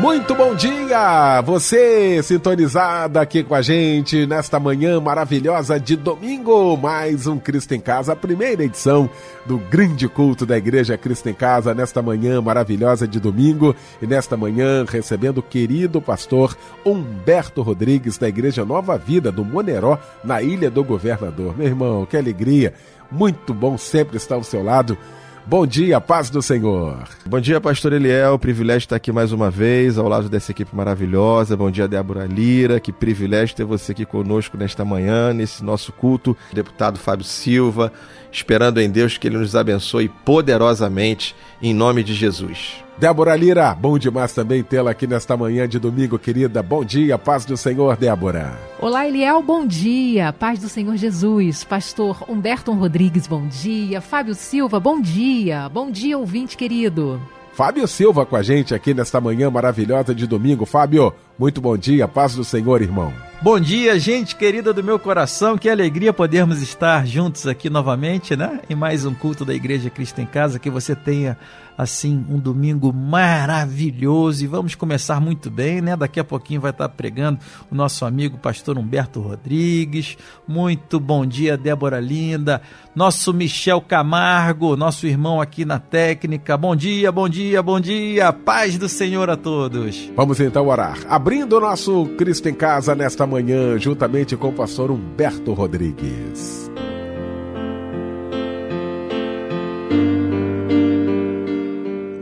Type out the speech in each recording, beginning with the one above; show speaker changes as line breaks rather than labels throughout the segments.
Muito bom dia! Você sintonizado aqui com a gente nesta manhã maravilhosa de domingo. Mais um Cristo em Casa, a primeira edição do grande culto da Igreja Cristo em Casa, nesta manhã maravilhosa de domingo. E nesta manhã recebendo o querido pastor Humberto Rodrigues, da Igreja Nova Vida, do Moneró, na Ilha do Governador. Meu irmão, que alegria! Muito bom sempre estar ao seu lado Bom dia, paz do Senhor.
Bom dia, pastor Eliel. Privilégio estar aqui mais uma vez, ao lado dessa equipe maravilhosa. Bom dia, Débora Lira. Que privilégio ter você aqui conosco nesta manhã, nesse nosso culto. Deputado Fábio Silva, esperando em Deus que ele nos abençoe poderosamente, em nome de Jesus.
Débora Lira, bom demais também tê-la aqui nesta manhã de domingo, querida. Bom dia, paz do Senhor, Débora.
Olá, Eliel, bom dia. Paz do Senhor Jesus. Pastor Humberto Rodrigues, bom dia. Fábio Silva, bom dia. Bom dia, ouvinte querido.
Fábio Silva com a gente aqui nesta manhã maravilhosa de domingo. Fábio, muito bom dia, paz do Senhor, irmão.
Bom dia, gente querida do meu coração. Que alegria podermos estar juntos aqui novamente, né? Em mais um culto da Igreja Cristo em Casa. Que você tenha assim um domingo maravilhoso e vamos começar muito bem, né? Daqui a pouquinho vai estar pregando o nosso amigo pastor Humberto Rodrigues. Muito bom dia, Débora Linda, nosso Michel Camargo, nosso irmão aqui na técnica. Bom dia, bom dia, bom dia. Paz do Senhor a todos.
Vamos então orar. Abrindo o nosso Cristo em Casa nesta manhã, juntamente com o pastor Humberto Rodrigues.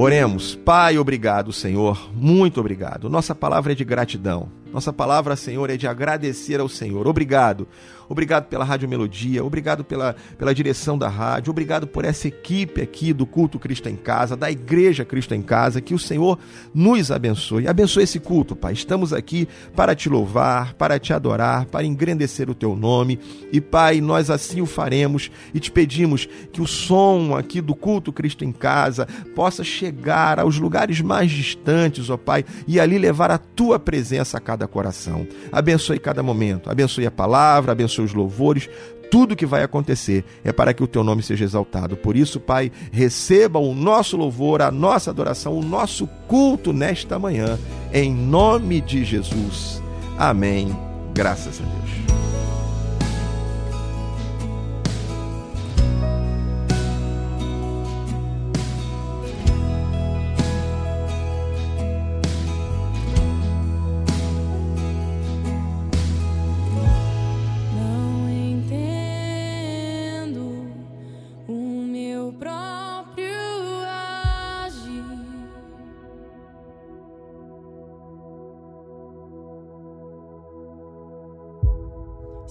Oremos. Pai, obrigado, Senhor. Muito obrigado. Nossa palavra é de gratidão. Nossa palavra, Senhor, é de agradecer ao Senhor. Obrigado. Obrigado pela Rádio Melodia, obrigado pela, pela direção da rádio, obrigado por essa equipe aqui do Culto Cristo em Casa, da Igreja Cristo em Casa. Que o Senhor nos abençoe. Abençoe esse culto, Pai. Estamos aqui para te louvar, para te adorar, para engrandecer o teu nome. E, Pai, nós assim o faremos e te pedimos que o som aqui do Culto Cristo em Casa possa chegar aos lugares mais distantes, ó Pai, e ali levar a tua presença a cada coração. Abençoe cada momento, abençoe a palavra, abençoe seus louvores, tudo que vai acontecer é para que o teu nome seja exaltado. Por isso, Pai, receba o nosso louvor, a nossa adoração, o nosso culto nesta manhã, em nome de Jesus. Amém. Graças a Deus.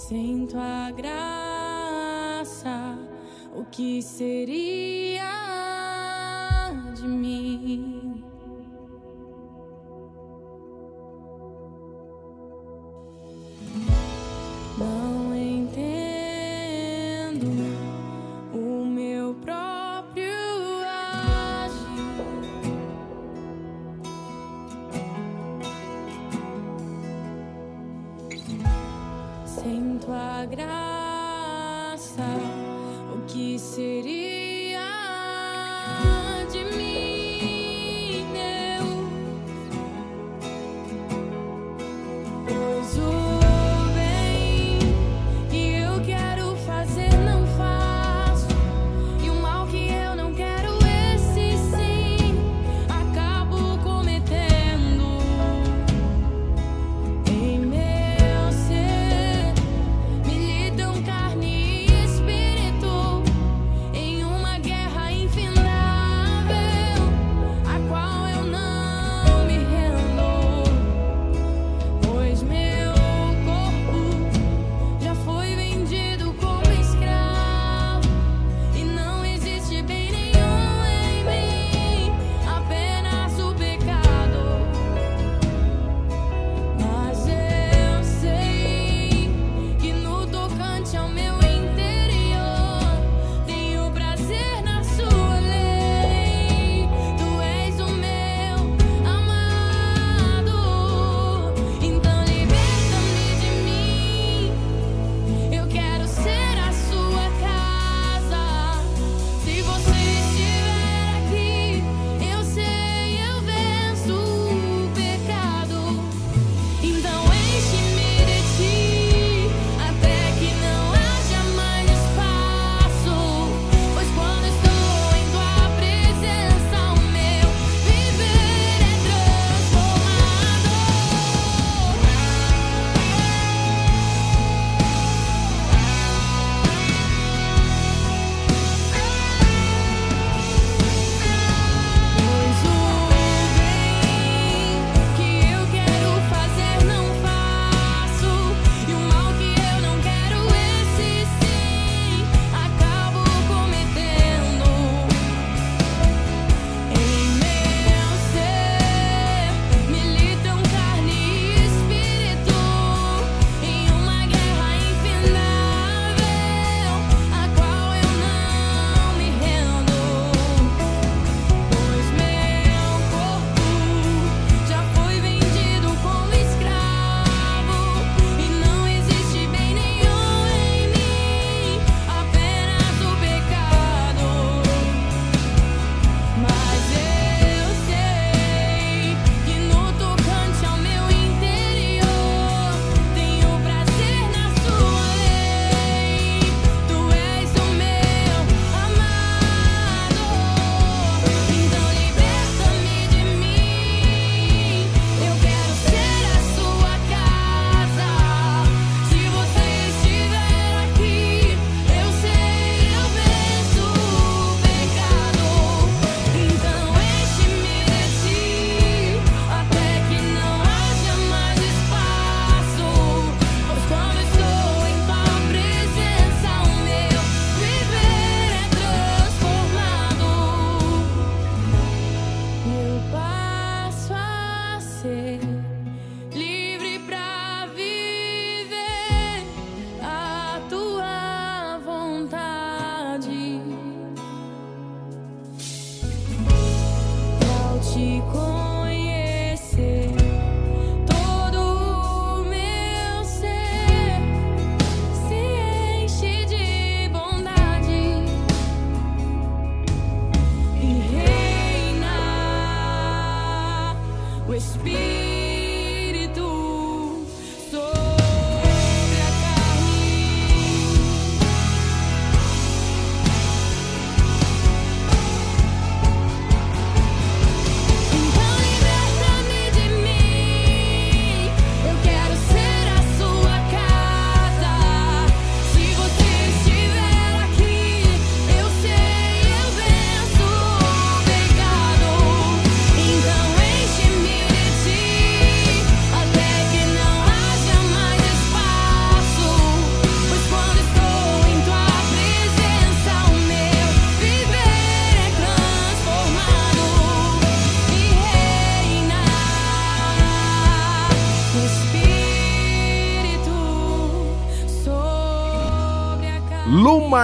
Sem tua graça, o que seria de mim?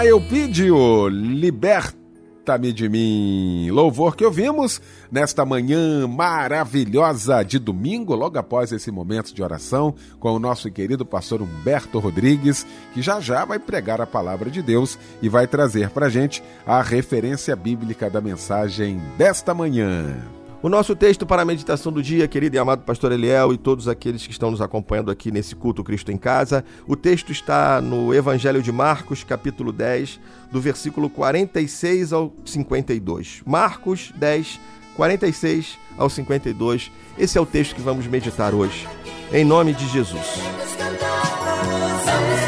Luma Eupídio, liberta-me de mim. Louvor que ouvimos nesta manhã maravilhosa de domingo, logo após esse momento de oração, com o nosso querido pastor Humberto Rodrigues, que já já vai pregar a palavra de Deus e vai trazer para gente a referência bíblica da mensagem desta manhã.
O nosso texto para a meditação do dia, querido e amado pastor Eliel e todos aqueles que estão nos acompanhando aqui nesse culto Cristo em Casa, o texto está no Evangelho de Marcos, capítulo 10, do versículo 46 ao 52. Marcos 10, 46 ao 52. Esse é o texto que vamos meditar hoje. Em nome de Jesus.
Vamos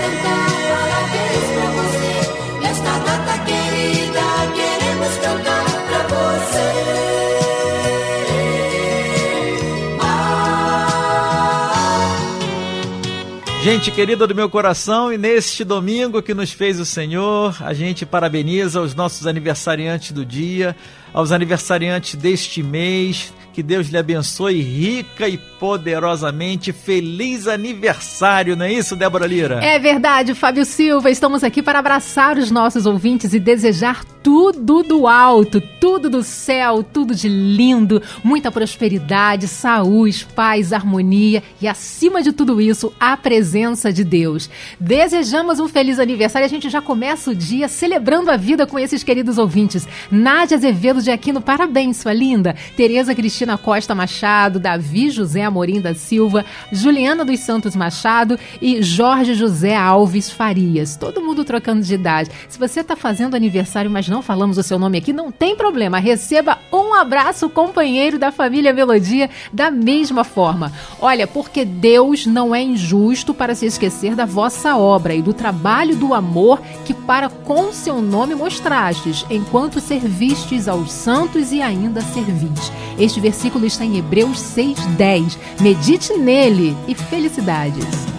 Gente querida do meu coração, e neste domingo que nos fez o Senhor, a gente parabeniza os nossos aniversariantes do dia, aos aniversariantes deste mês. Que Deus lhe abençoe rica e poderosamente. Feliz aniversário, não é isso, Débora Lira?
É verdade, Fábio Silva. Estamos aqui para abraçar os nossos ouvintes e desejar tudo do alto, tudo do céu, tudo de lindo, muita prosperidade, saúde, paz, harmonia e, acima de tudo isso, a presença de Deus. Desejamos um feliz aniversário. A gente já começa o dia celebrando a vida com esses queridos ouvintes. Nádia Azevedo de Aquino, parabéns, sua linda. Tereza Cristina Costa Machado, Davi José Amorim da Silva, Juliana dos Santos Machado e Jorge José Alves Farias. Todo mundo trocando de idade. Se você está fazendo aniversário, mas não falamos o seu nome aqui, não tem problema. Receba um abraço, companheiro da família Melodia, da mesma forma. Olha, porque Deus não é injusto para se esquecer da vossa obra e do trabalho do amor que para com seu nome mostrastes, enquanto servistes aos santos e ainda servis. Este versículo está em Hebreus 6:10. Medite nele e felicidades.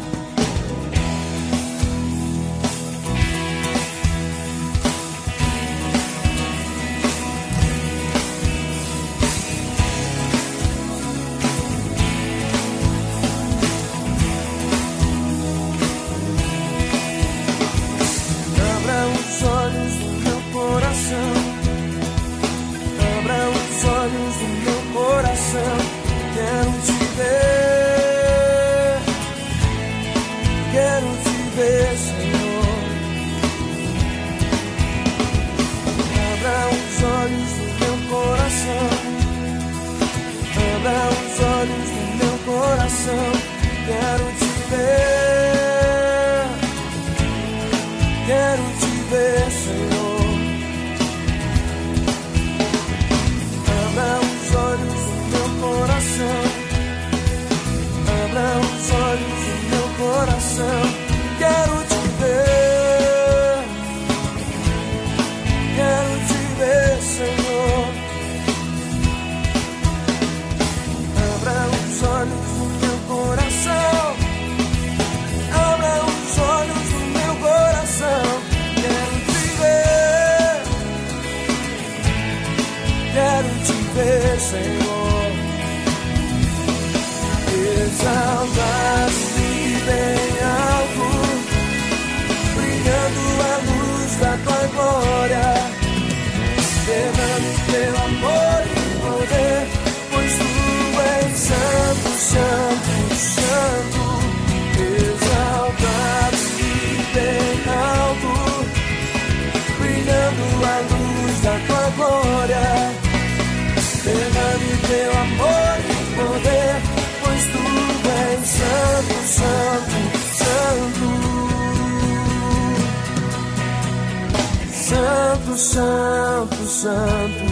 Santo, santo, santo.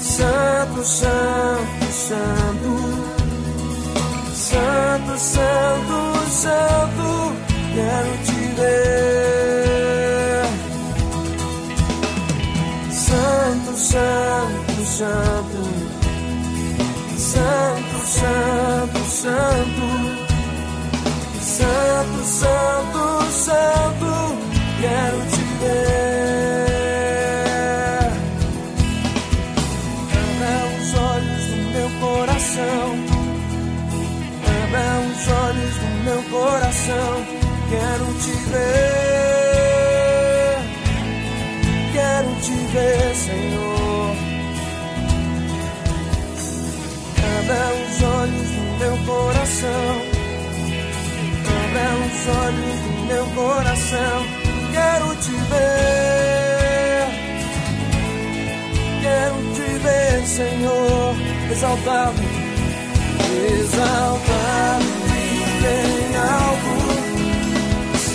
Santo, santo, santo. Santo, santo, santo. Quero te ver. Santo, santo, santo. Santo, santo, santo. Santo, santo, santo. Quero te viver. Os olhos do meu coração. Abra os olhos do meu coração. Quero te ver. Quero te ver, Senhor. Abra os olhos do meu coração. Abra os olhos do meu coração Quero te ver, quero te ver, Senhor, exaltado, exaltado bem alto,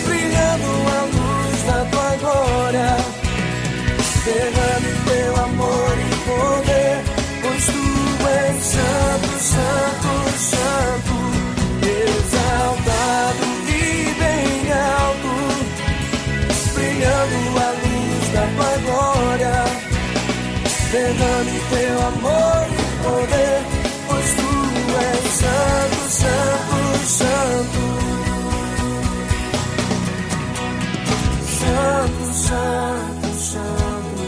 brilhando a luz da tua glória. Derrame teu amor e poder, pois tu és santo, santo, santo, Derrame teu amor e poder, pois tu és santo, santo, santo. Santo, santo, santo.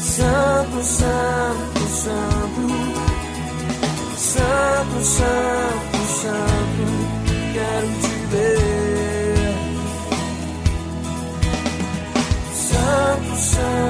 Santo, santo, santo. Santo, santo, santo. Quero te ver. Santo, santo,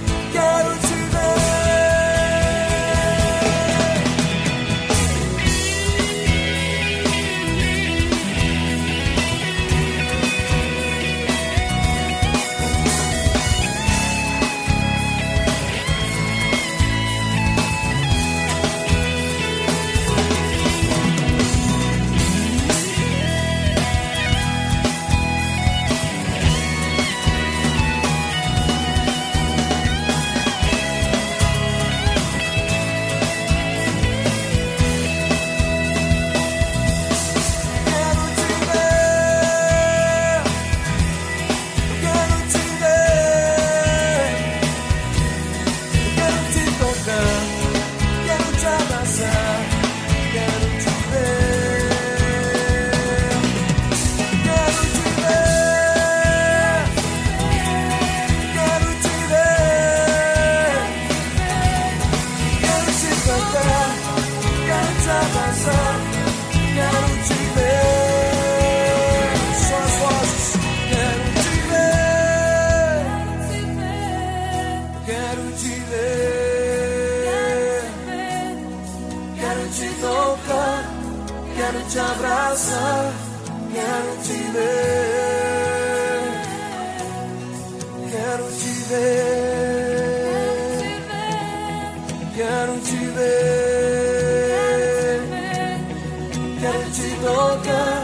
tocar,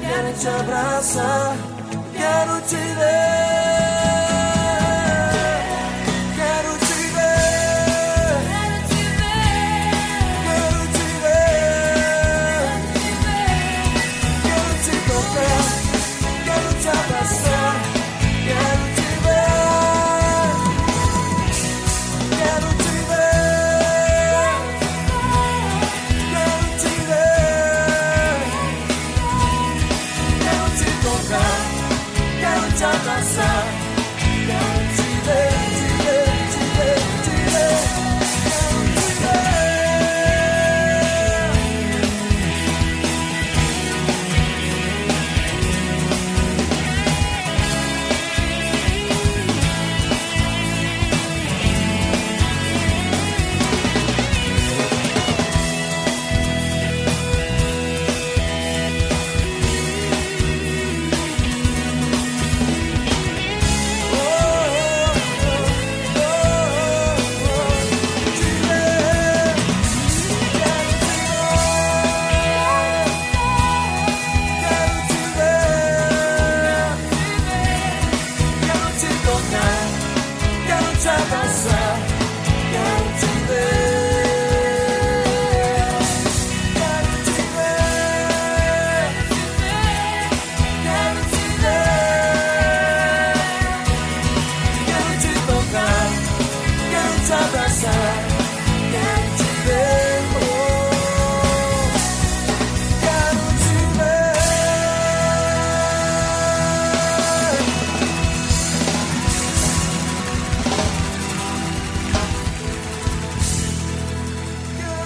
quero te abraçar, quero te ver.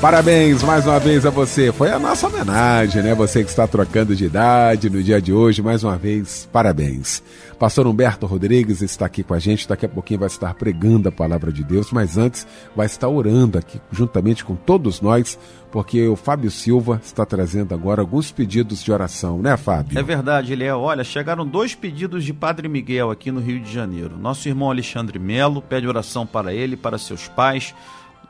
Parabéns mais uma vez a você. Foi a nossa homenagem, né? Você que está trocando de idade no dia de hoje, mais uma vez, parabéns. Pastor Humberto Rodrigues está aqui com a gente, daqui a pouquinho vai estar pregando a palavra de Deus, mas antes vai estar orando aqui juntamente com todos nós, porque o Fábio Silva está trazendo agora alguns pedidos de oração, né, Fábio?
É verdade, é. Olha, chegaram dois pedidos de Padre Miguel aqui no Rio de Janeiro. Nosso irmão Alexandre Melo pede oração para ele, para seus pais,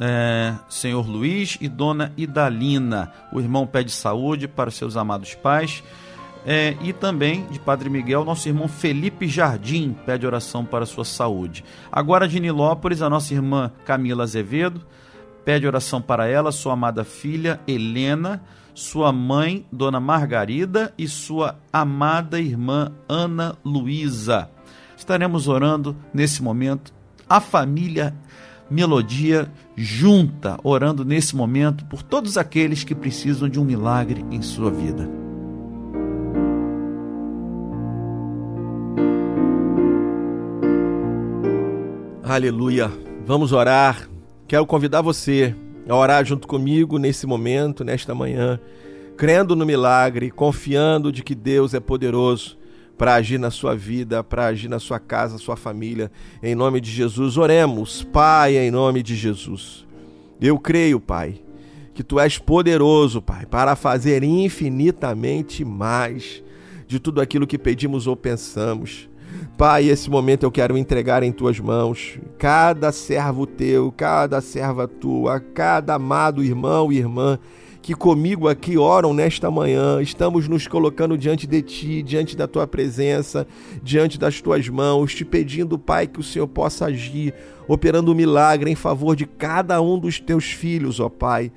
é, senhor Luiz e dona Idalina. O irmão pede saúde para seus amados pais. É, e também de Padre Miguel, nosso irmão Felipe Jardim pede oração para sua saúde. Agora de Nilópolis, a nossa irmã Camila Azevedo pede oração para ela, sua amada filha Helena, sua mãe Dona Margarida e sua amada irmã Ana Luísa. Estaremos orando nesse momento a família Melodia junta, orando nesse momento por todos aqueles que precisam de um milagre em sua vida.
Aleluia. Vamos orar. Quero convidar você a orar junto comigo nesse momento, nesta manhã, crendo no milagre, confiando de que Deus é poderoso para agir na sua vida, para agir na sua casa, sua família. Em nome de Jesus, oremos, Pai, em nome de Jesus. Eu creio, Pai, que tu és poderoso, Pai, para fazer infinitamente mais de tudo aquilo que pedimos ou pensamos. Pai, esse momento eu quero entregar em tuas mãos cada servo teu, cada serva tua, cada amado irmão e irmã que comigo aqui oram nesta manhã. Estamos nos colocando diante de ti, diante da tua presença, diante das tuas mãos, te pedindo, Pai, que o Senhor possa agir, operando um milagre em favor de cada um dos teus filhos, ó Pai.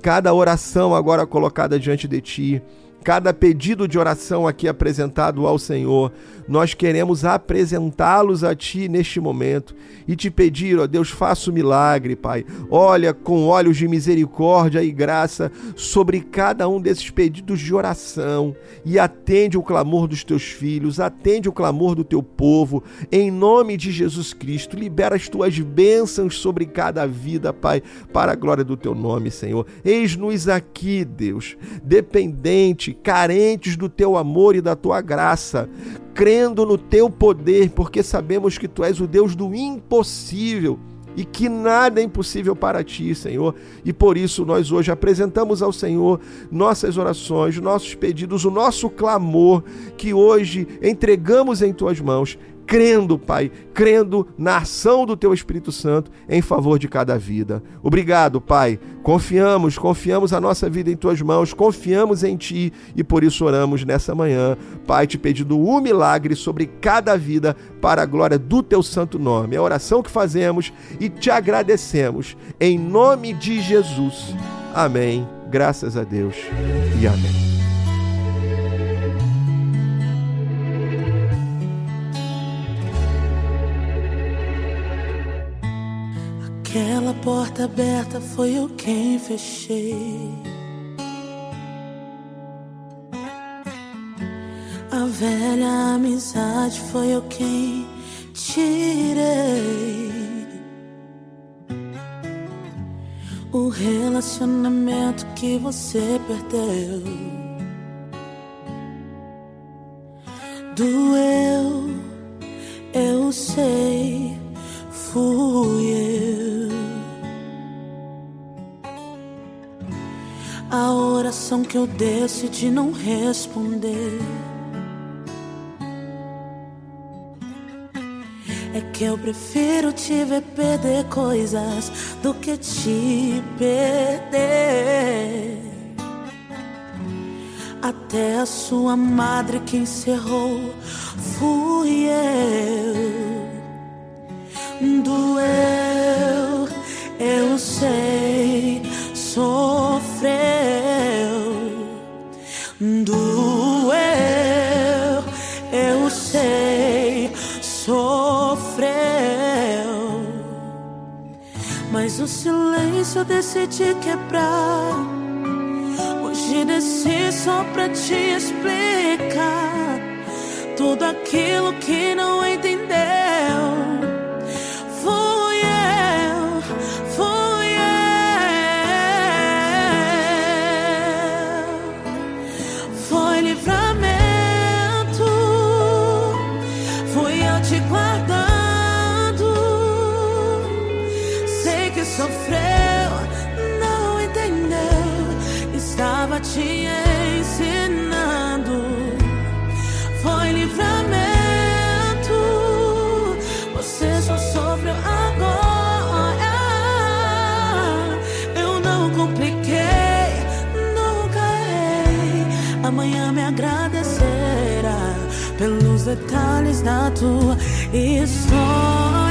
Cada oração agora colocada diante de ti cada pedido de oração aqui apresentado ao Senhor, nós queremos apresentá-los a Ti neste momento e te pedir, ó Deus, faça o milagre, Pai. Olha com olhos de misericórdia e graça sobre cada um desses pedidos de oração e atende o clamor dos teus filhos, atende o clamor do teu povo, em nome de Jesus Cristo. Libera as tuas bênçãos sobre cada vida, Pai, para a glória do teu nome, Senhor. Eis-nos aqui, Deus, dependente, carentes do teu amor e da tua graça, crendo no teu poder, porque sabemos que tu és o Deus do impossível e que nada é impossível para ti, Senhor. E por isso nós hoje apresentamos ao Senhor nossas orações, nossos pedidos, o nosso clamor, que hoje entregamos em tuas mãos, crendo, Pai, crendo na ação do teu Espírito Santo em favor de cada vida. Obrigado, Pai. Confiamos, confiamos a nossa vida em tuas mãos, confiamos em ti e por isso oramos nessa manhã, Pai, te pedindo um milagre sobre cada vida para a glória do teu santo nome. É a oração que fazemos e te agradecemos em nome de Jesus. Amém. Graças a Deus e amém.
Aquela porta aberta foi eu quem fechei. A velha amizade foi eu quem tirei. O relacionamento que você perdeu doeu, eu sei, fui eu. Que eu decidi não responder. É que eu prefiro te ver perder coisas do que te perder. Até a sua madre que encerrou fui eu. Doeu, eu sei, silêncio eu decidi quebrar. Hoje desci só pra te explicar tudo aquilo que não entendeu. Você só sofreu agora. Eu não compliquei, nunca errei. Amanhã me agradecerá pelos detalhes da tua história.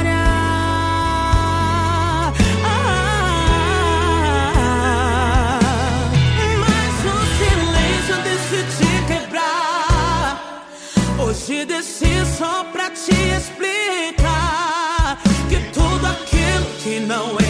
Aquilo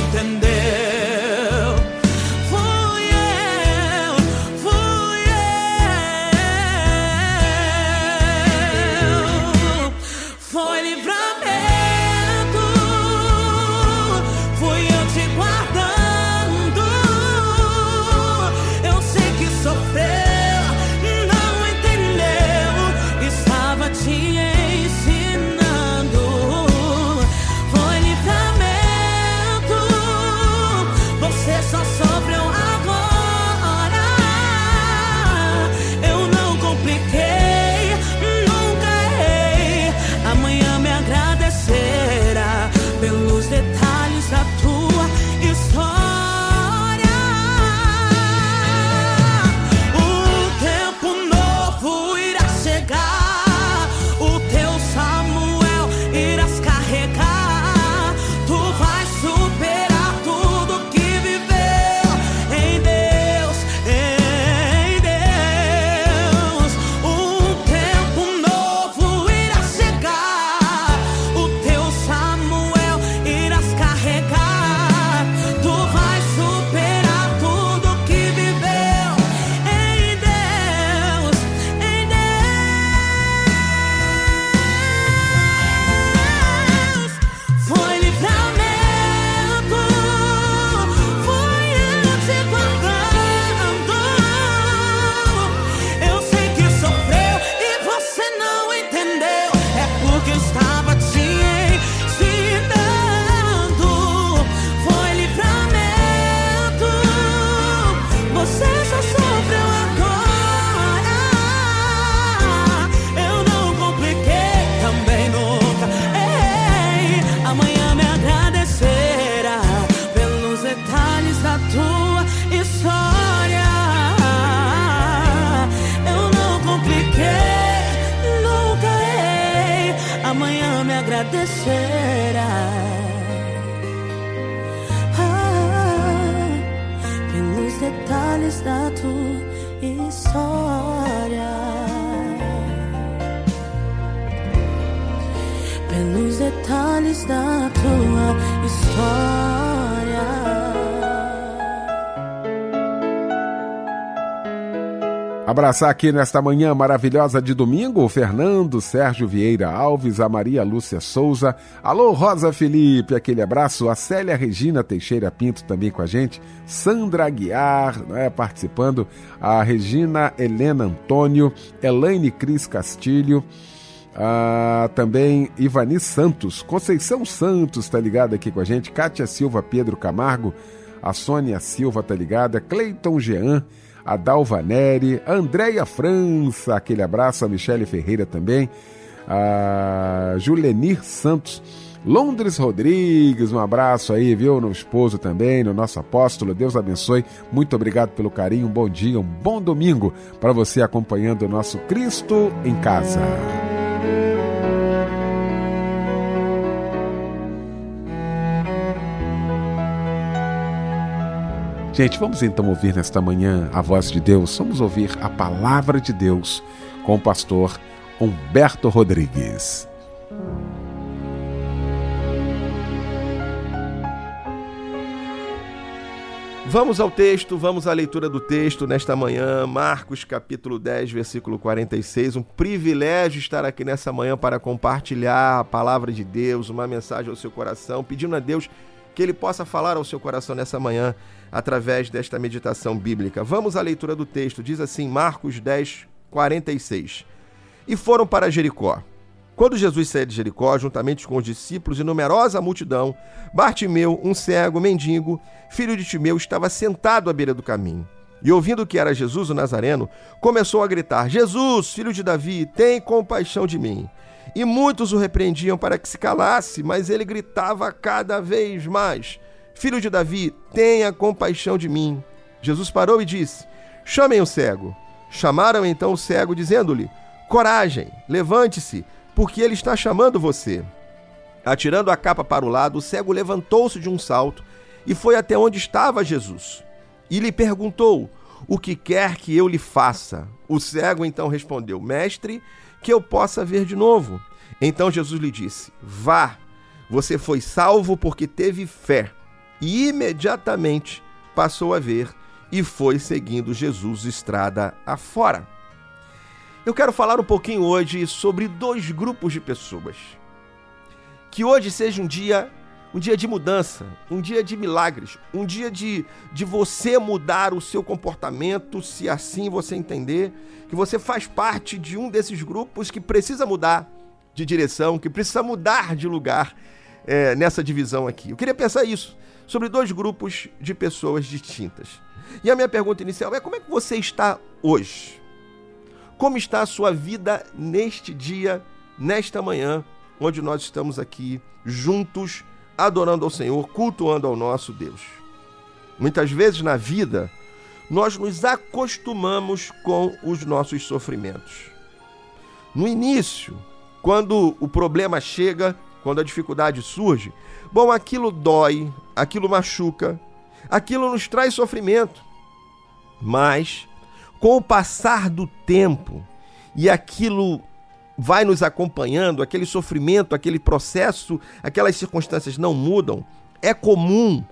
Abraçar aqui nesta manhã maravilhosa de domingo o Fernando Sérgio Vieira Alves, a Maria Lúcia Souza, alô Rosa Felipe, aquele abraço, a Célia Regina Teixeira Pinto também com a gente, Sandra Aguiar né, participando, a Regina Helena Antônio, Elaine Cris Castilho, ah, também Ivani Santos, Conceição Santos tá ligada aqui com a gente, Kátia Silva Pedro Camargo, a Sônia Silva tá ligada, Cleiton Jean, a Dalva Neri, a Andréia França, aquele abraço, a Michele Ferreira também, a Julenir Santos, Londres Rodrigues, um abraço aí, viu? No esposo também, no nosso apóstolo. Deus abençoe. Muito obrigado pelo carinho. Um bom dia, um bom domingo para você acompanhando o nosso Cristo em Casa. Gente, vamos então ouvir nesta manhã a voz de Deus. Vamos ouvir a palavra de Deus com o pastor Humberto Rodrigues.
Vamos ao texto, vamos à leitura do texto nesta manhã, Marcos capítulo 10, versículo 46. Um privilégio estar aqui nessa manhã para compartilhar a palavra de Deus, uma mensagem ao seu coração, pedindo a Deus que ele possa falar ao seu coração nessa manhã através desta meditação bíblica. Vamos à leitura do texto. Diz assim, Marcos 10, 46. E foram para Jericó. Quando Jesus saía de Jericó, juntamente com os discípulos e numerosa multidão, Bartimeu, um cego, mendigo, filho de Timeu, estava sentado à beira do caminho. E ouvindo que era Jesus o Nazareno, começou a gritar: Jesus, filho de Davi, tem compaixão de mim. E muitos o repreendiam para que se calasse, mas ele gritava cada vez mais: Filho de Davi, tenha compaixão de mim. Jesus parou e disse: Chamem o cego. Chamaram então o cego, dizendo-lhe: Coragem, levante-se, porque ele está chamando você. Atirando a capa para o lado, o cego levantou-se de um salto e foi até onde estava Jesus. E lhe perguntou: O que quer que eu lhe faça? O cego então respondeu: Mestre, que eu possa ver de novo. Então Jesus lhe disse: Vá, você foi salvo porque teve fé. E imediatamente passou a ver e foi seguindo Jesus estrada afora. Eu quero falar um pouquinho hoje sobre dois grupos de pessoas. Que hoje seja um dia, um dia de mudança, um dia de milagres, um dia de, de você mudar o seu comportamento, se assim você entender que você faz parte de um desses grupos que precisa mudar de direção, que precisa mudar de lugar é, nessa divisão aqui. Eu queria pensar isso sobre dois grupos de pessoas distintas. E a minha pergunta inicial é: como é que você está hoje? Como está a sua vida neste dia, nesta manhã, onde nós estamos aqui juntos, adorando ao Senhor, cultuando ao nosso Deus? Muitas vezes na vida, nós nos acostumamos com os nossos sofrimentos. No início, quando o problema chega, quando a dificuldade surge, bom, aquilo dói, aquilo machuca, aquilo nos traz sofrimento. Mas, com o passar do tempo e aquilo vai nos acompanhando, aquele sofrimento, aquele processo, aquelas circunstâncias não mudam, é comum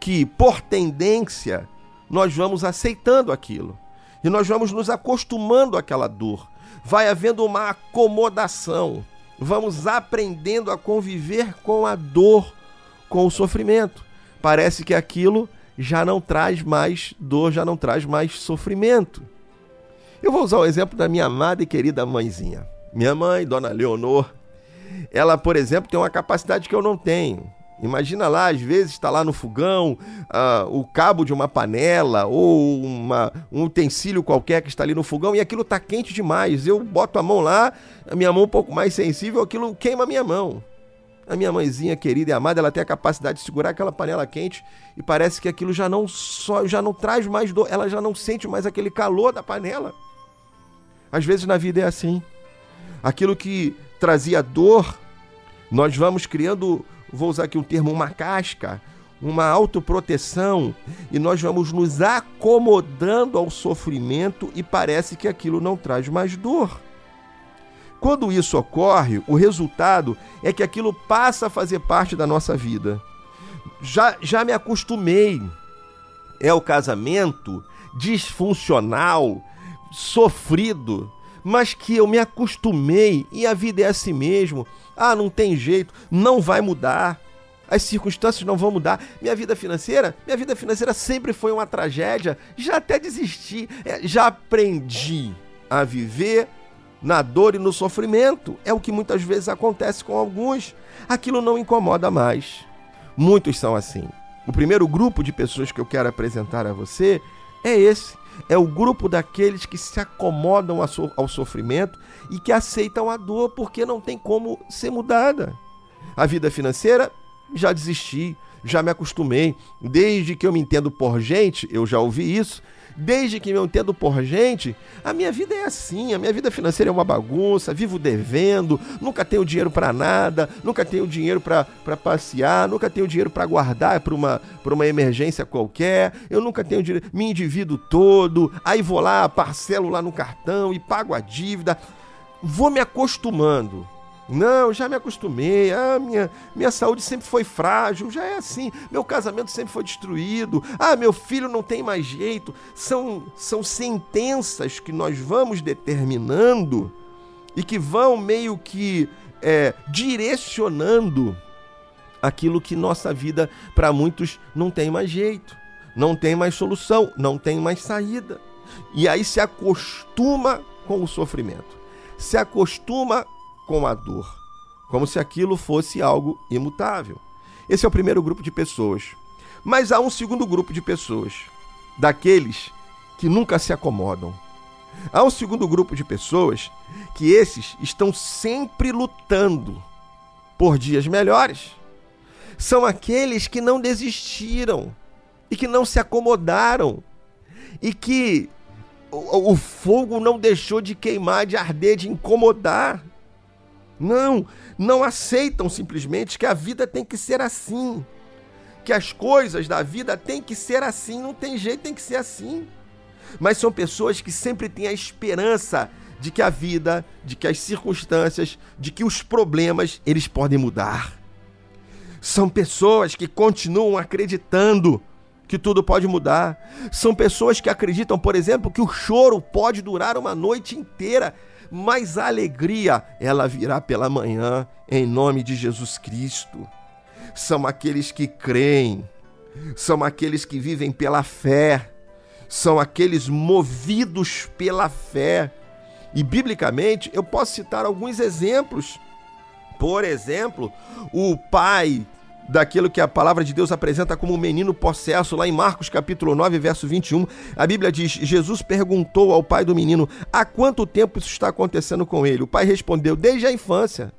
que, por tendência, nós vamos aceitando aquilo e nós vamos nos acostumando àquela dor. Vai havendo uma acomodação, vamos aprendendo a conviver com a dor, com o sofrimento. Parece que aquilo já não traz mais dor, já não traz mais sofrimento. Eu vou usar o exemplo da minha amada e querida mãezinha. Minha mãe, Dona Leonor, ela, por exemplo, tem uma capacidade que eu não tenho. Imagina lá, às vezes está lá no fogão uh, o cabo de uma panela ou uma, um utensílio qualquer que está ali no fogão e aquilo está quente demais. Eu boto a mão lá, a minha mão um pouco mais sensível, aquilo queima a minha mão. A minha mãezinha querida e amada, ela tem a capacidade de segurar aquela panela quente e parece que aquilo já não só já não traz mais dor, ela já não sente mais aquele calor da panela. Às vezes na vida é assim. Aquilo que trazia dor, nós vamos criando, vou usar aqui um termo, uma casca, uma autoproteção, e nós vamos nos acomodando ao sofrimento e parece que aquilo não traz mais dor. Quando isso ocorre, o resultado é que aquilo passa a fazer parte da nossa vida. Já, já me acostumei. É o casamento disfuncional, sofrido, mas que eu me acostumei e a vida é assim mesmo. Ah, não tem jeito, não vai mudar. As circunstâncias não vão mudar. Minha vida financeira, minha vida financeira sempre foi uma tragédia. Já até desisti, é, já aprendi a viver na dor e no sofrimento. É o que muitas vezes acontece com alguns. Aquilo não incomoda mais. Muitos são assim. O primeiro grupo de pessoas que eu quero apresentar a você é esse. É o grupo daqueles que se acomodam ao sofrimento e que aceitam a dor porque não tem como ser mudada. A vida financeira, já desisti, já me acostumei. Desde que eu me entendo por gente, eu já ouvi isso. Desde que eu entendo por gente, a minha vida é assim, a minha vida financeira é uma bagunça, vivo devendo, nunca tenho dinheiro para nada, nunca tenho dinheiro para passear, nunca tenho dinheiro para guardar para uma, uma emergência qualquer, eu nunca tenho dinheiro, me endivido todo, aí vou lá, parcelo lá no cartão e pago a dívida. Vou me acostumando. Não, já me acostumei. Ah, minha, minha saúde sempre foi frágil, já é assim. Meu casamento sempre foi destruído. Ah, meu filho não tem mais jeito. São, são sentenças que nós vamos determinando e que vão meio que é, direcionando aquilo que nossa vida, para muitos, não tem mais jeito, não tem mais solução, não tem mais saída. E aí se acostuma com o sofrimento, se acostuma com a dor, como se aquilo fosse algo imutável. Esse é o primeiro grupo de pessoas. Mas há um segundo grupo de pessoas, daqueles que nunca se acomodam. Há um segundo grupo de pessoas que esses estão sempre lutando por dias melhores. São aqueles que não desistiram e que não se acomodaram e que o, o fogo não deixou de queimar, de arder, de incomodar. Não, não aceitam simplesmente que a vida tem que ser assim. Que as coisas da vida têm que ser assim, não tem jeito, tem que ser assim. Mas são pessoas que sempre têm a esperança de que a vida, de que as circunstâncias, de que os problemas, eles podem mudar. São pessoas que continuam acreditando que tudo pode mudar. São pessoas que acreditam, por exemplo, que o choro pode durar uma noite inteira, mas a alegria, ela virá pela manhã, em nome de Jesus Cristo. São aqueles que creem, são aqueles que vivem pela fé, são aqueles movidos pela fé. E biblicamente, eu posso citar alguns exemplos. Por exemplo, o pai daquilo que a palavra de Deus apresenta como um menino possesso, lá em Marcos capítulo 9, verso 21, a Bíblia diz: Jesus perguntou ao pai do menino: "Há quanto tempo isso está acontecendo com ele?" O pai respondeu: "Desde a infância."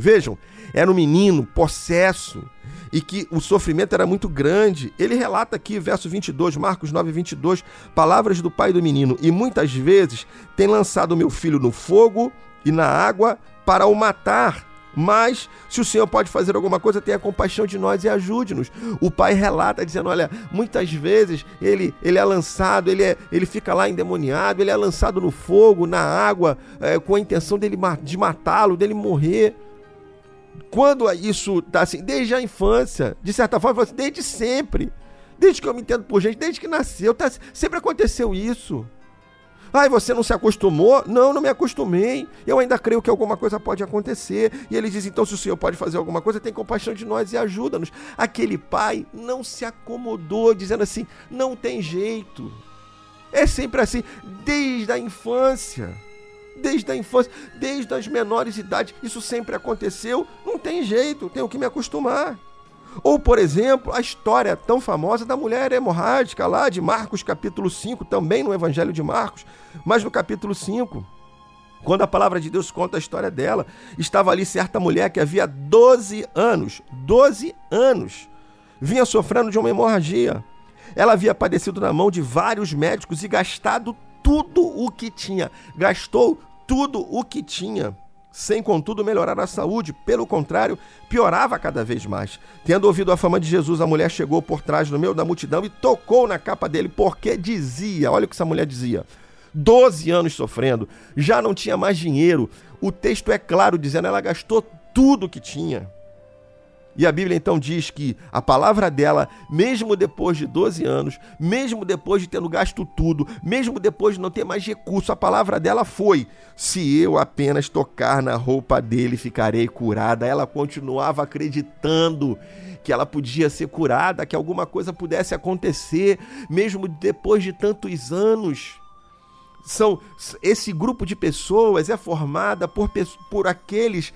Vejam, era um menino possesso e que o sofrimento era muito grande. Ele relata aqui, verso 22, Marcos 9, 22, palavras do pai do menino: E muitas vezes tem lançado meu filho no fogo e na água para o matar. Mas, se o Senhor pode fazer alguma coisa, tenha compaixão de nós e ajude-nos. O pai relata dizendo: Olha, muitas vezes ele, ele é lançado, ele, é, ele fica lá endemoniado, ele é lançado no fogo, na água, é, com a intenção dele, de matá-lo, dele morrer. Quando isso está assim, desde a infância, de certa forma, desde sempre, desde que eu me entendo por gente, desde que nasceu, tá, sempre aconteceu isso. Ai, você não se acostumou? Não, não me acostumei. Eu ainda creio que alguma coisa pode acontecer. E ele diz: então, se o Senhor pode fazer alguma coisa, tem compaixão de nós e ajuda-nos. Aquele pai não se acomodou, dizendo assim: não tem jeito. É sempre assim, desde a infância. Desde a infância, desde as menores idades, isso sempre aconteceu. Não tem jeito, tenho que me acostumar. Ou, por exemplo, a história tão famosa da mulher hemorrágica lá de Marcos capítulo 5, também no Evangelho de Marcos, mas no capítulo 5. Quando a palavra de Deus conta a história dela, estava ali certa mulher que havia 12 anos, 12 anos, vinha sofrendo de uma hemorragia. Ela havia padecido na mão de vários médicos e gastado tudo o que tinha. Gastou tudo o que tinha sem contudo melhorar a saúde, pelo contrário, piorava cada vez mais. Tendo ouvido a fama de Jesus, a mulher chegou por trás do meio da multidão e tocou na capa dele, porque dizia: olha o que essa mulher dizia. 12 anos sofrendo, já não tinha mais dinheiro. O texto é claro dizendo ela gastou tudo que tinha. E a Bíblia então diz que a palavra dela, mesmo depois de 12 anos, mesmo depois de tendo gasto tudo, mesmo depois de não ter mais recurso, a palavra dela foi: se eu apenas tocar na roupa dele, ficarei curada. Ela continuava acreditando que ela podia ser curada, que alguma coisa pudesse acontecer, mesmo depois de tantos anos são esse grupo de pessoas é formada por, por aqueles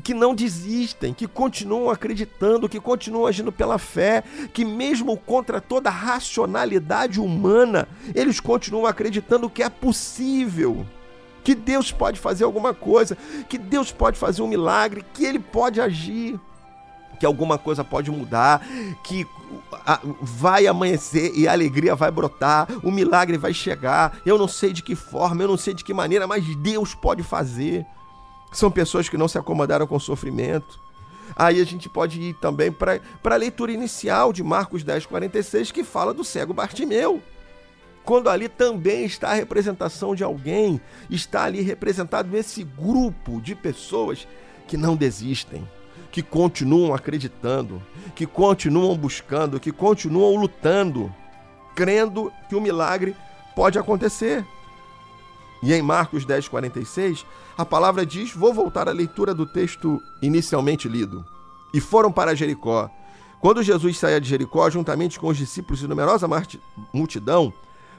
que não desistem, que continuam acreditando, que continuam agindo pela fé, que mesmo contra toda racionalidade humana, eles continuam acreditando que é possível, que Deus pode fazer alguma coisa, que Deus pode fazer um milagre, que ele pode agir, que alguma coisa pode mudar, que vai amanhecer e a alegria vai brotar, o milagre vai chegar. Eu não sei de que forma, eu não sei de que maneira, mas Deus pode fazer. São pessoas que não se acomodaram com o sofrimento. Aí a gente pode ir também para a leitura inicial de Marcos 10, 46, que fala do cego Bartimeu. Quando ali também está a representação de alguém, está ali representado esse grupo de pessoas que não desistem, que continuam acreditando, que continuam buscando, que continuam lutando, crendo que o milagre pode acontecer. E em Marcos 10, 46, a palavra diz: vou voltar à leitura do texto inicialmente lido. E foram para Jericó. Quando Jesus saía de Jericó, juntamente com os discípulos e numerosa multidão,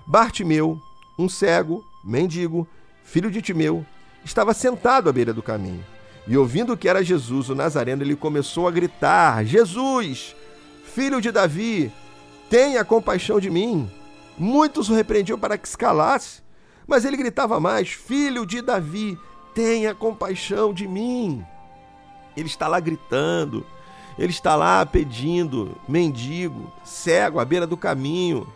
Bartimeu, um cego, mendigo, filho de Timeu, estava sentado à beira do caminho. E ouvindo que era Jesus, o Nazareno, ele começou a gritar: Jesus, filho de Davi, tenha compaixão de mim. Muitos o repreendiam para que se calasse, mas ele gritava mais: Filho de Davi, tenha compaixão de mim. Ele está lá gritando, ele está lá pedindo, mendigo, cego, à beira do caminho.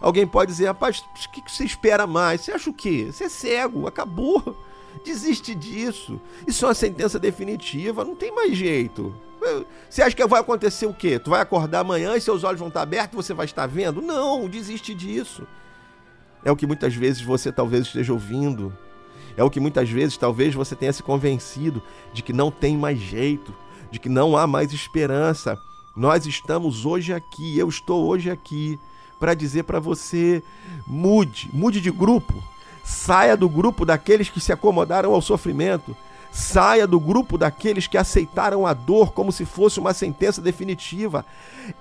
Alguém pode dizer, rapaz, o que você espera mais? Você acha o quê? Você é cego, acabou. Desiste disso. Isso é uma sentença definitiva, não tem mais jeito. Você acha que vai acontecer o quê? Tu vai acordar amanhã e seus olhos vão estar abertos e você vai estar vendo? Não, desiste disso. É o que muitas vezes você talvez esteja ouvindo. É o que muitas vezes talvez você tenha se convencido de que não tem mais jeito, de que não há mais esperança. Nós estamos hoje aqui, eu estou hoje aqui para dizer para você: mude, mude de grupo. Saia do grupo daqueles que se acomodaram ao sofrimento. Saia do grupo daqueles que aceitaram a dor como se fosse uma sentença definitiva.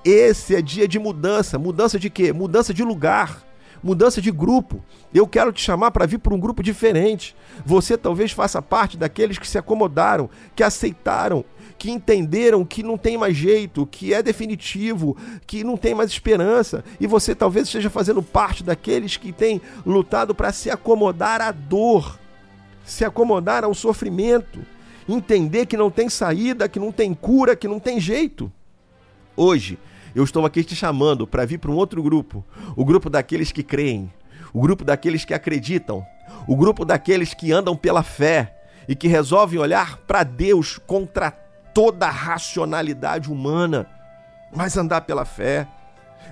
Esse é dia de mudança. Mudança de quê? Mudança de lugar. Mudança de grupo. Eu quero te chamar para vir para um grupo diferente. Você talvez faça parte daqueles que se acomodaram, que aceitaram que entenderam que não tem mais jeito, que é definitivo, que não tem mais esperança. E você talvez esteja fazendo parte daqueles que têm lutado para se acomodar à dor, se acomodar ao sofrimento, entender que não tem saída, que não tem cura, que não tem jeito. Hoje, eu estou aqui te chamando para vir para um outro grupo, o grupo daqueles que creem, o grupo daqueles que acreditam, o grupo daqueles que andam pela fé e que resolvem olhar para Deus contra toda a racionalidade humana, mas andar pela fé.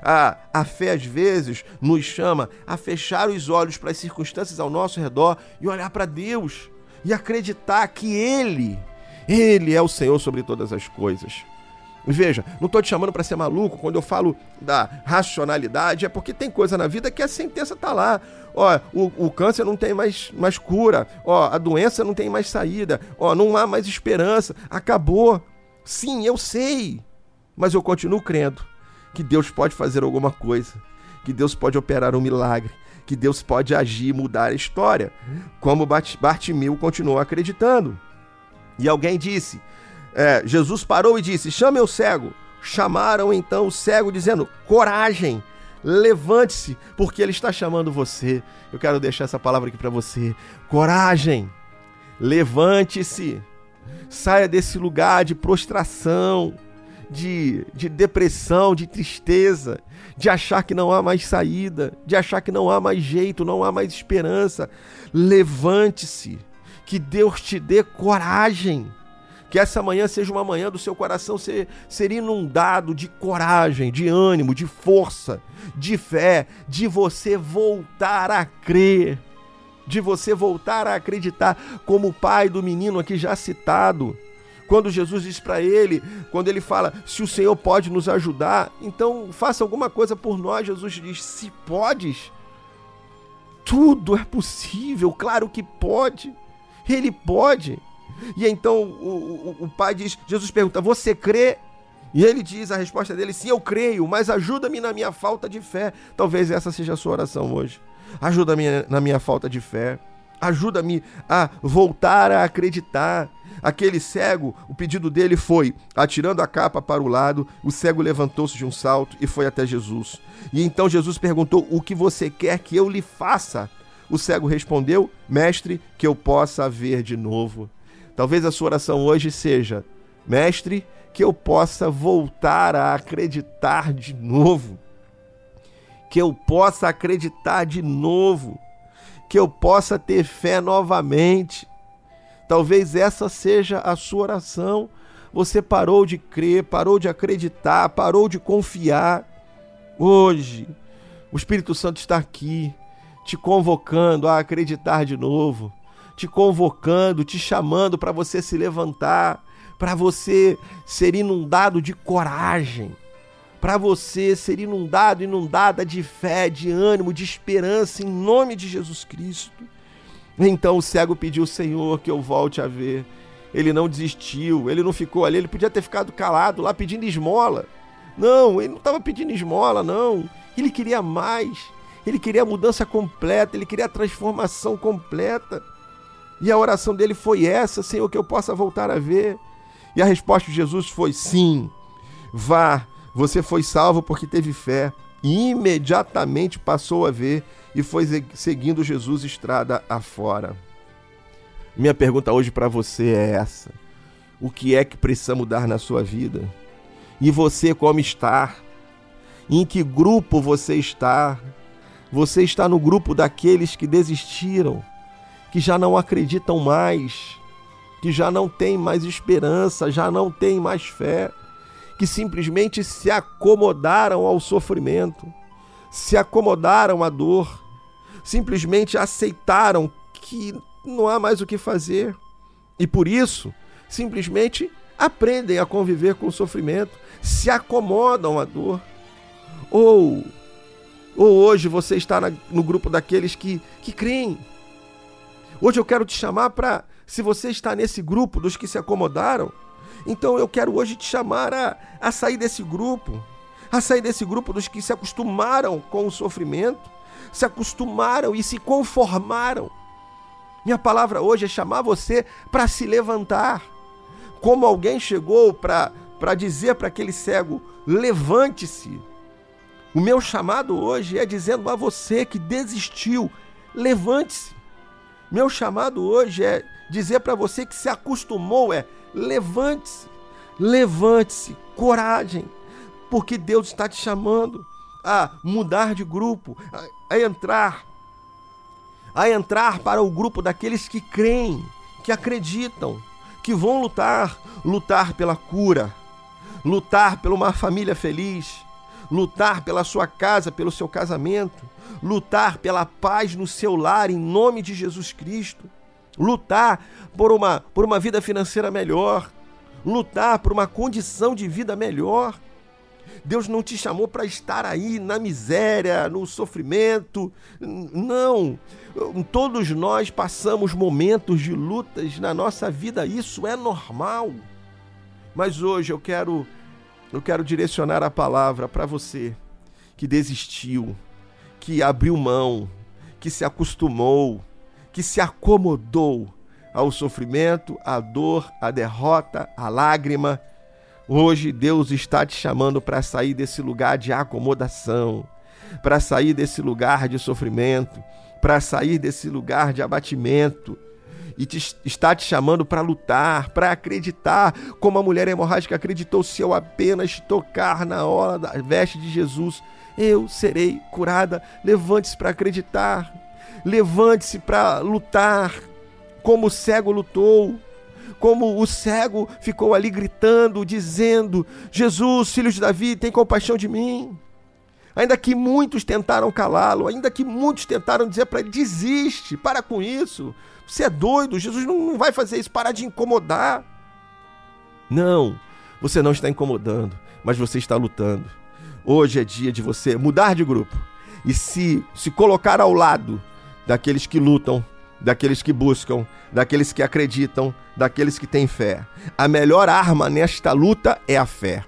A, a fé, às vezes, nos chama a fechar os olhos para as circunstâncias ao nosso redor e olhar para Deus e acreditar que Ele, Ele é o Senhor sobre todas as coisas. Veja, não estou te chamando para ser maluco quando eu falo da racionalidade, é porque tem coisa na vida que a sentença está lá. Ó, o, o, câncer não tem mais, mais cura, ó, a doença não tem mais saída, ó, não há mais esperança, acabou. Sim, eu sei, mas eu continuo crendo que Deus pode fazer alguma coisa, que Deus pode operar um milagre, que Deus pode agir e mudar a história, como Bartimeu continuou acreditando. E alguém disse: é, Jesus parou e disse: Chame o cego. Chamaram então o cego, dizendo: Coragem, levante-se, porque ele está chamando você. Eu quero deixar essa palavra aqui para você: Coragem, levante-se, saia desse lugar de prostração, de, de depressão, de tristeza, de achar que não há mais saída, de achar que não há mais jeito, não há mais esperança. Levante-se, que Deus te dê coragem que essa manhã seja uma manhã do seu coração ser, ser inundado de coragem, de ânimo, de força, de fé, de você voltar a crer, de você voltar a acreditar, como o pai do menino aqui já citado. Quando Jesus diz para ele, quando ele fala, se o Senhor pode nos ajudar, então faça alguma coisa por nós. Jesus diz, se podes, tudo é possível, claro que pode. Ele pode. E então o, o, o pai diz: Jesus pergunta, você crê? E ele diz a resposta dele: sim, eu creio, mas ajuda-me na minha falta de fé. Talvez essa seja a sua oração hoje. Ajuda-me na minha falta de fé. Ajuda-me a voltar a acreditar. Aquele cego, o pedido dele foi: atirando a capa para o lado, o cego levantou-se de um salto e foi até Jesus. E então Jesus perguntou: O que você quer que eu lhe faça? O cego respondeu: Mestre, que eu possa ver de novo. Talvez a sua oração hoje seja: Mestre, que eu possa voltar a acreditar de novo. Que eu possa acreditar de novo. Que eu possa ter fé novamente. Talvez essa seja a sua oração. Você parou de crer, parou de acreditar, parou de confiar. Hoje, o Espírito Santo está aqui, te convocando a acreditar de novo te convocando, te chamando para você se levantar, para você ser inundado de coragem, para você ser inundado, inundada de fé, de ânimo, de esperança em nome de Jesus Cristo. Então o cego pediu ao Senhor que eu volte a ver. Ele não desistiu, ele não ficou ali, ele podia ter ficado calado lá pedindo esmola. Não, ele não estava pedindo esmola, não. Ele queria mais. Ele queria a mudança completa, ele queria a transformação completa. E a oração dele foi essa: Senhor, que eu possa voltar a ver. E a resposta de Jesus foi: sim, vá, você foi salvo porque teve fé. e imediatamente passou a ver e foi seguindo Jesus estrada afora. Minha pergunta hoje para você é essa: o que é que precisa mudar na sua vida? E você como está? Em que grupo você está? Você está no grupo daqueles que desistiram, que já não acreditam mais, que já não têm mais esperança, já não têm mais fé, que simplesmente se acomodaram ao sofrimento, se acomodaram à dor, simplesmente aceitaram que não há mais o que fazer e por isso simplesmente aprendem a conviver com o sofrimento, se acomodam à dor. Ou, ou hoje você está na- no grupo daqueles que, que creem. Hoje eu quero te chamar para, se você está nesse grupo dos que se acomodaram, então eu quero hoje te chamar a, a sair desse grupo, a sair desse grupo dos que se acostumaram com o sofrimento, se acostumaram e se conformaram. Minha palavra hoje é chamar você para se levantar. Como alguém chegou para dizer para aquele cego: levante-se. O meu chamado hoje é dizendo a você que desistiu: levante-se. Meu chamado hoje é dizer para você que se acostumou: é levante-se. Levante-se, coragem, porque Deus está te chamando a mudar de grupo, a, a entrar a entrar para o grupo daqueles que creem, que acreditam, que vão lutar, lutar pela cura, lutar por uma família feliz, lutar pela sua casa, pelo seu casamento, lutar pela paz no seu lar em nome de Jesus Cristo, lutar por uma, por uma vida financeira melhor, lutar por uma condição de vida melhor. Deus não te chamou para estar aí na miséria, no sofrimento. Não. Todos nós passamos momentos de lutas na nossa vida, isso é normal. Mas hoje eu quero eu quero direcionar a palavra para você que desistiu, que abriu mão, que se acostumou, que se acomodou ao sofrimento, à dor, à derrota, à lágrima. Hoje Deus está te chamando para sair desse lugar de acomodação, para sair desse lugar de sofrimento, para sair desse lugar de abatimento. E te- está te chamando para lutar, para acreditar, como a mulher hemorrágica acreditou: se eu apenas tocar na hora da veste de Jesus, eu serei curada. Levante-se para acreditar, levante-se para lutar, como o cego lutou, como o cego ficou ali gritando, dizendo: Jesus, filho de Davi, tem compaixão de mim. Ainda que muitos tentaram calá-lo, ainda que muitos tentaram dizer para ele: desiste, para com isso. Você é doido, Jesus não, vai fazer isso, para de incomodar. Não, você não está incomodando, mas você está lutando. Hoje é dia de você mudar de grupo e se, se colocar ao lado daqueles que lutam, daqueles que buscam, daqueles que acreditam, daqueles que têm fé. A melhor arma nesta luta é a fé.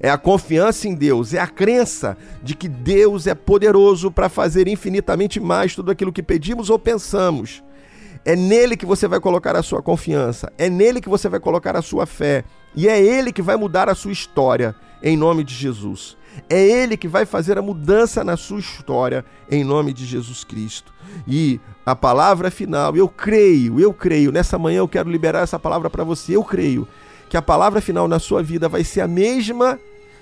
É a confiança em Deus, é a crença de que Deus é poderoso para fazer infinitamente mais tudo aquilo que pedimos ou pensamos. É nele que você vai colocar a sua confiança, é nele que você vai colocar a sua fé, e é ele que vai mudar a sua história, em nome de Jesus. É ele que vai fazer a mudança na sua história, em nome de Jesus Cristo. E a palavra final, eu creio, eu creio, nessa manhã eu quero liberar essa palavra para você, eu creio que a palavra final na sua vida vai ser a mesma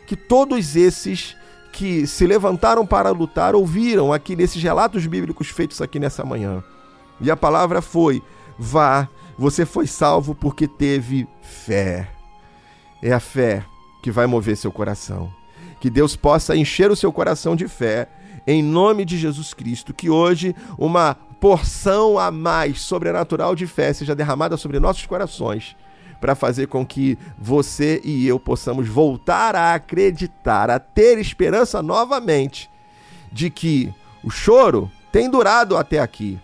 que todos esses que se levantaram para lutar ouviram aqui nesses relatos bíblicos feitos aqui nessa manhã. E a palavra foi: vá, você foi salvo porque teve fé. É a fé que vai mover seu coração. Que Deus possa encher o seu coração de fé, em nome de Jesus Cristo. Que hoje uma porção a mais sobrenatural de fé seja derramada sobre nossos corações, para fazer com que você e eu possamos voltar a acreditar, a ter esperança novamente de que o choro tem durado até aqui,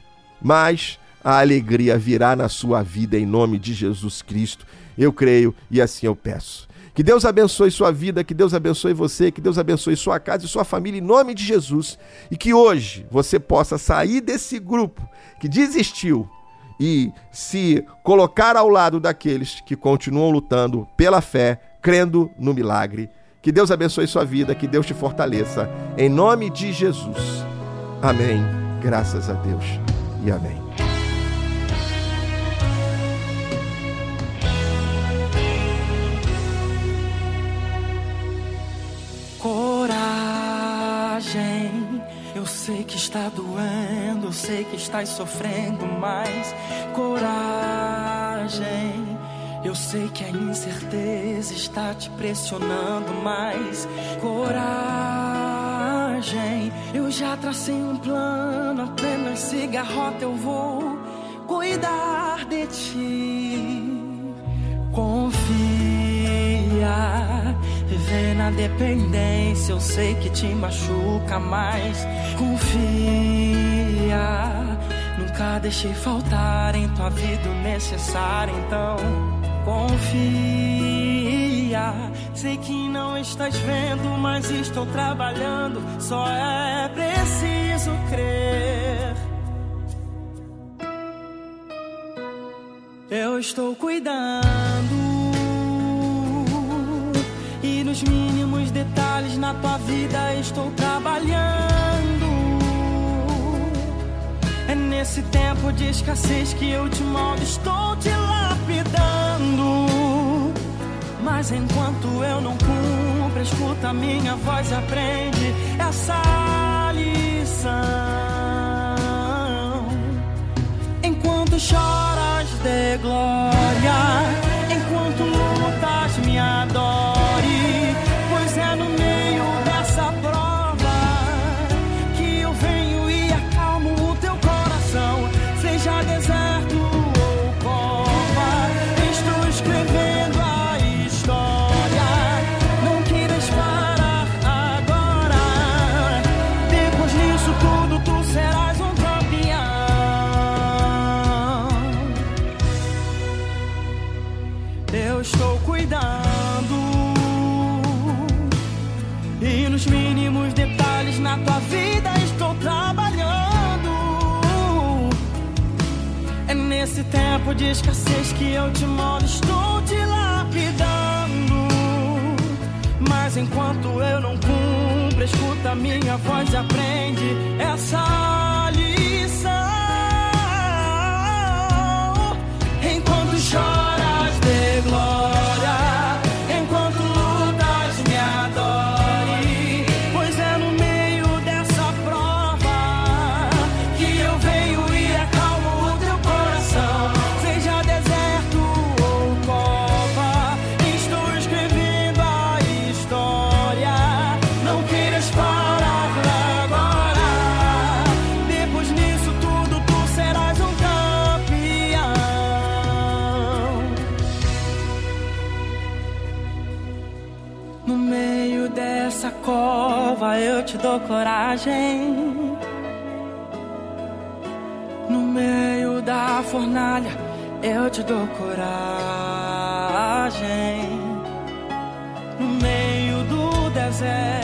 mas a alegria virá na sua vida em nome de Jesus Cristo. Eu creio e assim eu peço. Que Deus abençoe sua vida, que Deus abençoe você, que Deus abençoe sua casa e sua família em nome de Jesus. E que hoje você possa sair desse grupo que desistiu e se colocar ao lado daqueles que continuam lutando pela fé, crendo no milagre. Que Deus abençoe sua vida, que Deus te fortaleça. Em nome de Jesus. Amém. Graças a Deus e amém.
Coragem, eu sei que está doendo, sei que estás sofrendo, mas coragem. Eu sei que a incerteza está te pressionando, mas coragem. Eu já tracei um plano, apenas cigarrota eu vou cuidar de ti. Confia, viver na dependência. Eu sei que te machuca, mas confia. Nunca deixei faltar em tua vida o necessário, então confia. Sei que não estás vendo, mas estou trabalhando. Só é preciso crer. Eu estou cuidando e nos mínimos detalhes na tua vida estou trabalhando. É nesse tempo de escassez que eu te moldo, estou te lapidando. Mas enquanto eu não cumpro, escuta minha voz e aprende essa lição. Enquanto choras de glória, enquanto lutas me adore, tempo de escassez que eu te moldo, estou te lapidando. Mas enquanto eu não cumpro, escuta minha voz e aprende essa No meio dessa cova eu te dou coragem. No meio da fornalha eu te dou coragem. No meio do deserto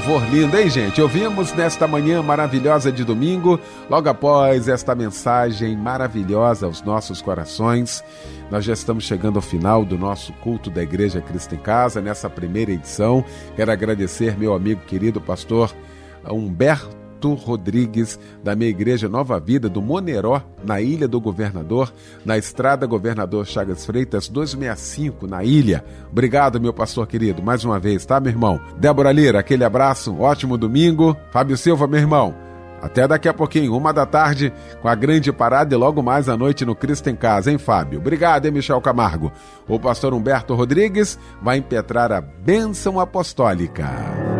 louvor lindo, hein, gente? Ouvimos nesta manhã maravilhosa de domingo, logo após esta mensagem maravilhosa aos nossos corações. Nós já estamos chegando ao final do nosso culto da Igreja Cristo em Casa, nessa primeira edição. Quero agradecer meu amigo querido pastor Humberto Rodrigues, da minha igreja Nova Vida, do Moneró, na Ilha do Governador, na estrada Governador Chagas Freitas 265, na ilha. Obrigado, meu pastor querido, mais uma vez, tá, meu irmão? Débora Lira, aquele abraço, ótimo domingo. Fábio Silva, meu irmão. Até daqui a pouquinho, uma da tarde, com a grande parada e logo mais à noite no Cristo em Casa, hein, Fábio? Obrigado, hein, Michel Camargo. O pastor Humberto Rodrigues vai impetrar a bênção apostólica.